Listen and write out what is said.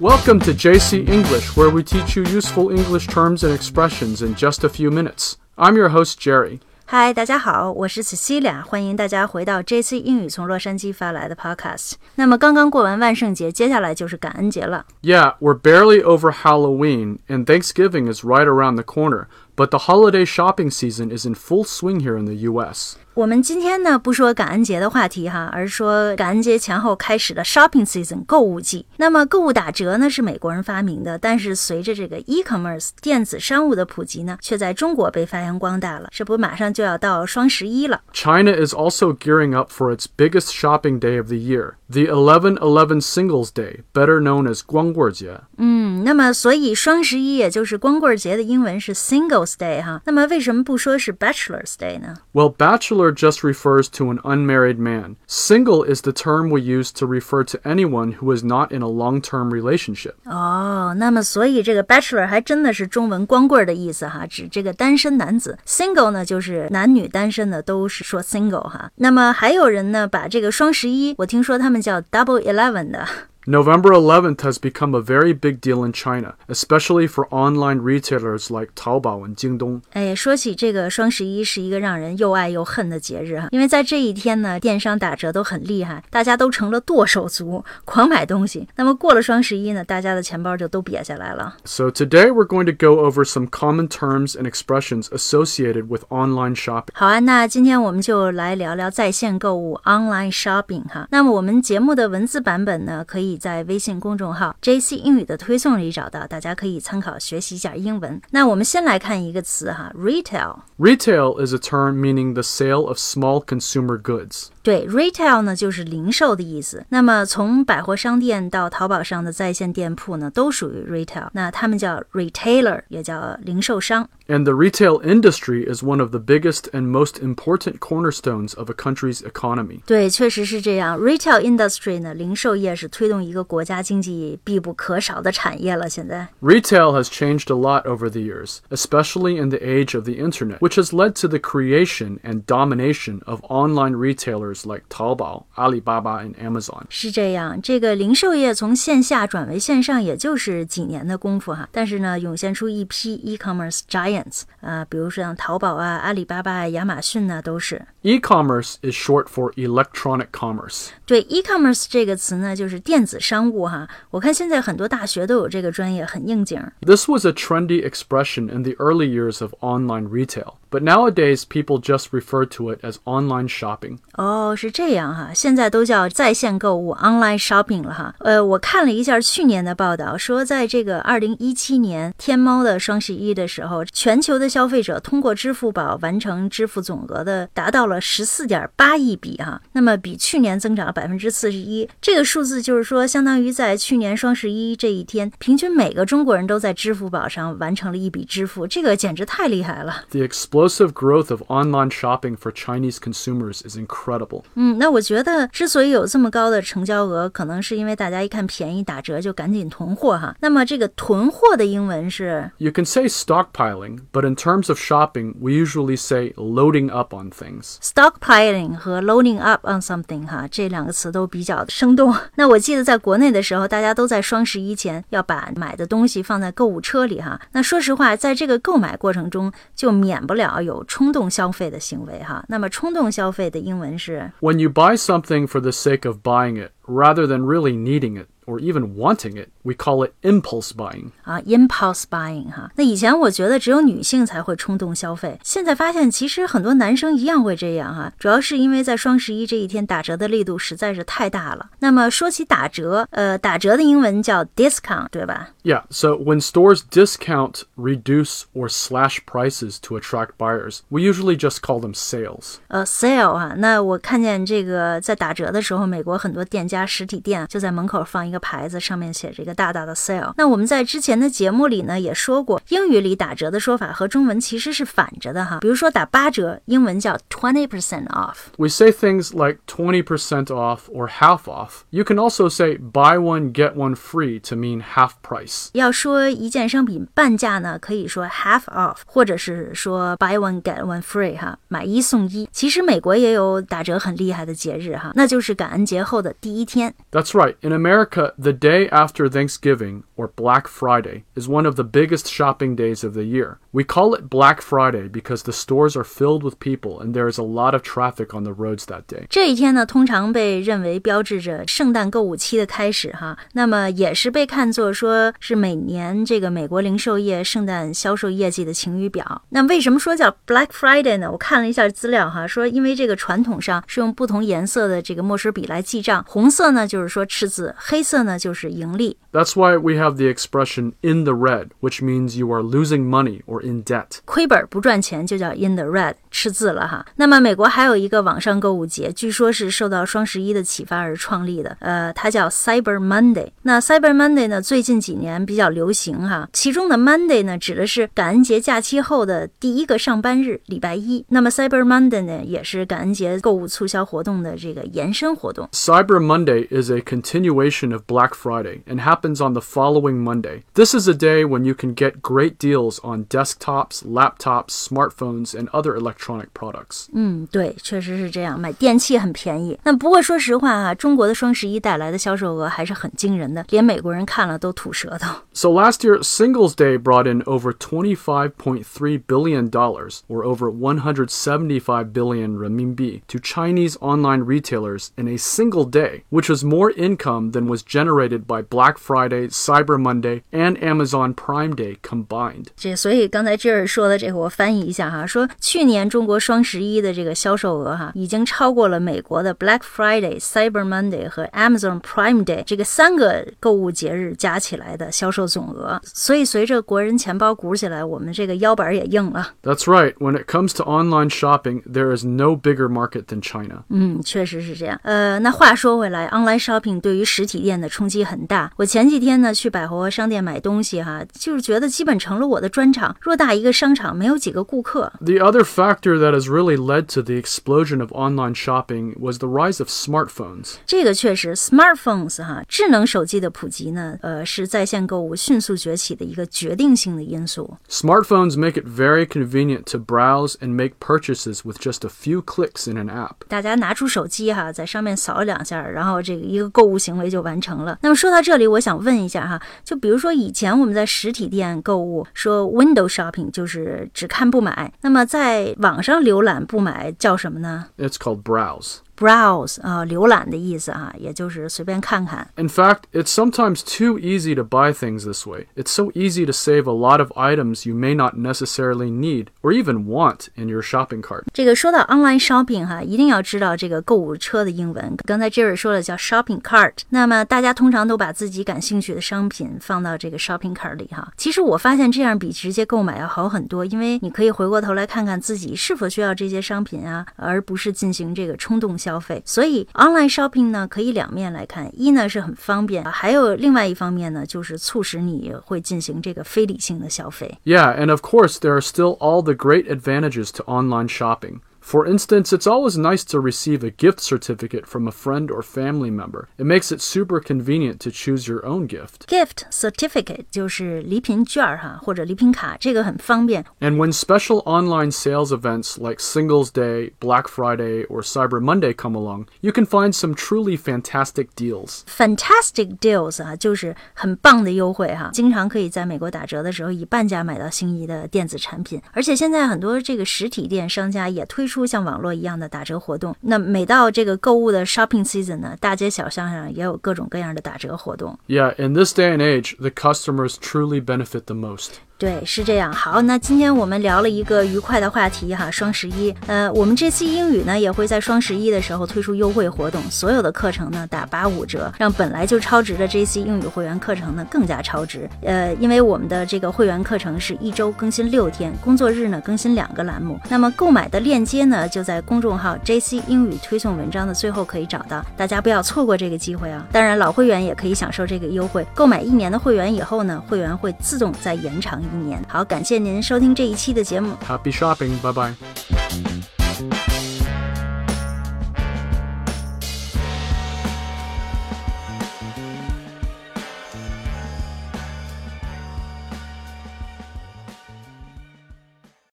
Welcome to JC English, where we teach you useful English terms and expressions in just a few minutes. I'm your host, Jerry. 嗨，大家好，我是 Cecilia，欢迎大家回到 JC 英语从洛杉矶发来的 Podcast。那么刚刚过完万圣节，接下来就是感恩节了。 Yeah, we're barely over Halloween, and Thanksgiving is right around the corner, but the holiday shopping season is in full swing here in the US. 我们今天呢不说感恩节的话题哈，而是说感恩节前后开始的 shopping season 购物季。那么购物打折呢是美国人发明的，但是随着这个 e-commerce 电子商务的普及呢，却在中国被发扬光大了。这不马上就要到双十一了。 China is also gearing up for its biggest shopping day of the year, the 11-11 Singles Day, better known as 光棍节.嗯，那么所以双十一也就是光棍节的英文是 Singles Day 哈。那么为什么不说是 Bachelor's Day 呢？ Well, bachelor just refers to an unmarried man. Single is the term we use to refer to anyone who is not in a long-term relationship. 哦，那么所以这个 bachelor 还真的是中文光棍儿的意思哈，指这个单身男子。single 呢就是男女单身的都是说 single 哈。那么还有人呢把这个双十一，我听说他们叫 double eleven 的。 November 11th has become a very big deal in China, especially for online retailers like Taobao and Jingdong. 哎，说起这个双十一是一个让人又爱又恨的节日哈，因为在这一天呢，电商打折都很厉害，大家都成了剁手族，狂买东西。那么过了双十一呢，大家的钱包就都瘪下来了。 So today we're going to go over some common terms and expressions associated with online shopping. 好啊，那今天我们就来聊聊在线购物 （online shopping） 哈。那么我们节目的文字版本呢，可以 在微信公众号 “JC 英语”的推送里找到，大家可以参考学习一下英文。那我们先来看一个词哈，retail。 Retail is a term meaning the sale of small consumer goods. 对，retail 呢就是零售的意思。那么从百货商店到淘宝上的在线店铺呢，都属于 retail。那他们叫 retailer，也叫零售商。 And the retail industry is one of the biggest and most important cornerstones of a country's economy. 对，确实是这样。Retail industry 呢，零售业是推动 一个国家经济必不可少的产业了。现在， Retail has changed a lot over the years, especially in the age of the internet, which has led to the creation and domination of online retailers like Taobao, Alibaba, and Amazon. 是这样，这个零售业从线下转为线上，也就是几年的功夫哈。但是呢，涌现出一批 e-commerce giants 啊、比如说像淘宝啊、阿里巴巴啊、亚马逊呐、都是。 E-commerce is short for electronic commerce. 对 e-commerce 这个词呢，就是电子 商务哈。我看现在很多大学都有这个专业，很应景。 This was a trendy expression in the early years of online retail, but nowadays people just refer to it as online shopping. 哦，是这样哈，现在都叫在线购物 （online shopping） 了哈。呃，我看了一下去年的报道，说在这个二零一七年天猫的双十一的时候，全球的消费者通过支付宝完成支付总额的达到了十四点八亿笔哈，那么比去年增长了百分之四十一。这个数字就是说，相当于在去年双十一这一天，平均每个中国人都在支付宝上完成了一笔支付，这个简直太厉害了。 The explosive growth of online shopping for Chinese consumers is incredible. 嗯，那我觉得之所以有这么高的成交额，可能是因为大家一看便宜打折就赶紧囤货哈。那么这个囤货的英文是 You can say stockpiling, but in terms of shopping, we usually say loading up on things. stockpiling 和 loading up on something 哈，这两个词都比较生动。那我记得在国内的时候，大家都在双十一前要把买的东西放在购物车里哈。那说实话，在这个购买过程中，就免不了 有冲动消费的行为哈。那么冲动消费的英文是 When you buy something for the sake of buying it, rather than really needing it or even wanting it, we call it impulse buying. 啊，impulse buying 哈。那以前我觉得只有女性才会冲动消费，现在发现其实很多男生一样会这样哈。主要是因为在双十一这一天打折的力度实在是太大了。那么说起打折，呃，打折的英文叫 discount，对吧？ Yeah, so when stores discount, reduce, or slash prices to attract buyers, we usually just call them sales. 呃，sale 啊，那我看见这个在打折的时候，美国很多店家 实体店就在门口放一个牌子，上面写着一个大大的 sale。那我们在之前的节目里呢也说过，英语里打折的说法和中文其实是反着的哈。比如说打八折，英文叫 twenty percent off。We say things like twenty percent off or half off. You can also say buy one, get one free to mean half price. 要说一件商品半价呢，可以说 half off，或者是说 buy one get one free 哈，买一送一。其实美国也有打折很厉害的节日哈，那就是感恩节后的第一天。 That's right. In America, the day after Thanksgiving, or Black Friday, is one of the biggest shopping days of the year. We call it Black Friday because the stores are filled with people and there is a lot of traffic on the roads that day. 这一天呢，通常被认为标志着圣诞购物期的开始哈，那么也是被看作说是每年这个美国零售业圣诞销售业绩的晴雨表。那为什么说叫 Black Friday 呢？我看了一下资料哈，说因为这个传统上是用不同颜色的这个墨水笔来记账，红色 呢就是说赤字，黑色呢就是盈利。That's why we have the expression in the red, which means you are losing money or in debt. 亏本不赚钱就叫 in the red，赤字了哈。那么美国还有一个网上购物节，据说是受到双十一的启发而创立的，呃，它叫 Cyber Monday。那 Cyber Monday 呢，最近几年比较流行哈，其中的 Monday 呢指的是感恩节假期后的第一个上班日，礼拜一。那么 Cyber Monday 呢，也是感恩节购物促销活动的这个延伸活动。Cyber Monday is a continuation of Black Friday and happens on the following Monday. This is a day when you can get great deals on desktops, laptops, smartphones, and other electronic products. 嗯，对，确实是这样，买电器很便宜。那不过说实话啊，中国的双十一带来的销售额还是很惊人的，连美国人看了都吐舌头。 So last year, Singles Day brought in over $25.3 billion, or over 175 billion renminbi, to Chinese online retailers in a single day, which was more income than was generated by Black Friday, Cyber Monday, and Amazon Prime Day combined. 这所以刚才这儿说的这个，我翻译一下哈，说去年中国双十一的这个销售额哈，已经超过了美国的 Black Friday、Cyber Monday 和 Amazon Prime Day 这个三个购物节日加起来的销售总额。所以随着国人钱包鼓起来，我们这个腰板也硬了。 That's right, when it comes to online shopping, there is no bigger market than China. 嗯，确实是这样。呃，那话说回来 ，online shopping 对于实体店的冲击很大。我前几天呢去百货商店买东西哈，就是觉得基本成了我的专场。偌大一个商场，没有几个顾客。 The other factor that has really led to the explosion of online shopping was the rise of smartphones. 这个确实，smartphones 哈，智能手机的普及呢，呃，是在线购物迅速崛起的一个决定性的因素。 Smartphones make it very convenient to browse and make purchases with just a few clicks in an app. 大家拿出手机哈，在上面扫两下，然后 然后这个一个购物行为就完成了。那么说到这里，我想问一下哈，就比如说以前我们在实体店购物，说 window shopping 就是只看不买，那么在网上浏览不买叫什么呢 It's called browse. ？browse 啊、浏览的意思啊，也就是随便看看。 In fact, it's sometimes too easy to buy things this way. It's so easy to save a lot of items you may not necessarily need or even want in your shopping cart. 这个说到 online shopping 哈，一定要知道这个购物车的英文。刚才 Jerry 说了叫 shopping cart，那么大家通常都把自己感兴趣的商品放到这个 shopping cart 里哈。其实我发现这样比直接购买要好很多，因为你可以回过头来看看自己是否需要这些商品啊，而不是进行这个冲动消 费。所以 online shopping 呢，可以两面来看，一呢是很方便，还有另外一方面呢，就是促使你会进行这个非理性的消费。 Yeah, and of course, there are still all the great advantages to online shopping. For instance, it's always nice to receive a gift certificate from a friend or family member. It makes it super convenient to choose your own gift. Gift certificate 就是礼品券儿哈，或者礼品卡，这个很方便。 And when special online sales events like Singles Day, Black Friday, or Cyber Monday come along, you can find some truly fantastic deals. Fantastic deals 啊，就是很棒的优惠哈，经常可以在美国打折的时候以半价买到心仪的电子产品。而且现在很多这个实体店商家也推出 像网络一样的打折活动。那每到这个购物的 shopping season 呢，大街小巷上也有各种各样的打折活动。 Yeah, in this day and age, the customers truly benefit the most. 对，是这样。好，那今天我们聊了一个愉快的话题哈，双十一。呃，我们这期英语呢也会在双十一的时候推出优惠活动，所有的课程呢打八五折，让本来就超值的 JC 英语会员课程呢更加超值。呃，因为我们的这个会员课程是一周更新六天，工作日呢更新两个栏目。那么购买的链接呢就在公众号 JC 英语推送文章的最后可以找到，大家不要错过这个机会啊！当然，老会员也可以享受这个优惠。购买一年的会员以后呢，会员会自动再延长一年。好，感谢您收听这一期的节目。Happy shopping. 拜拜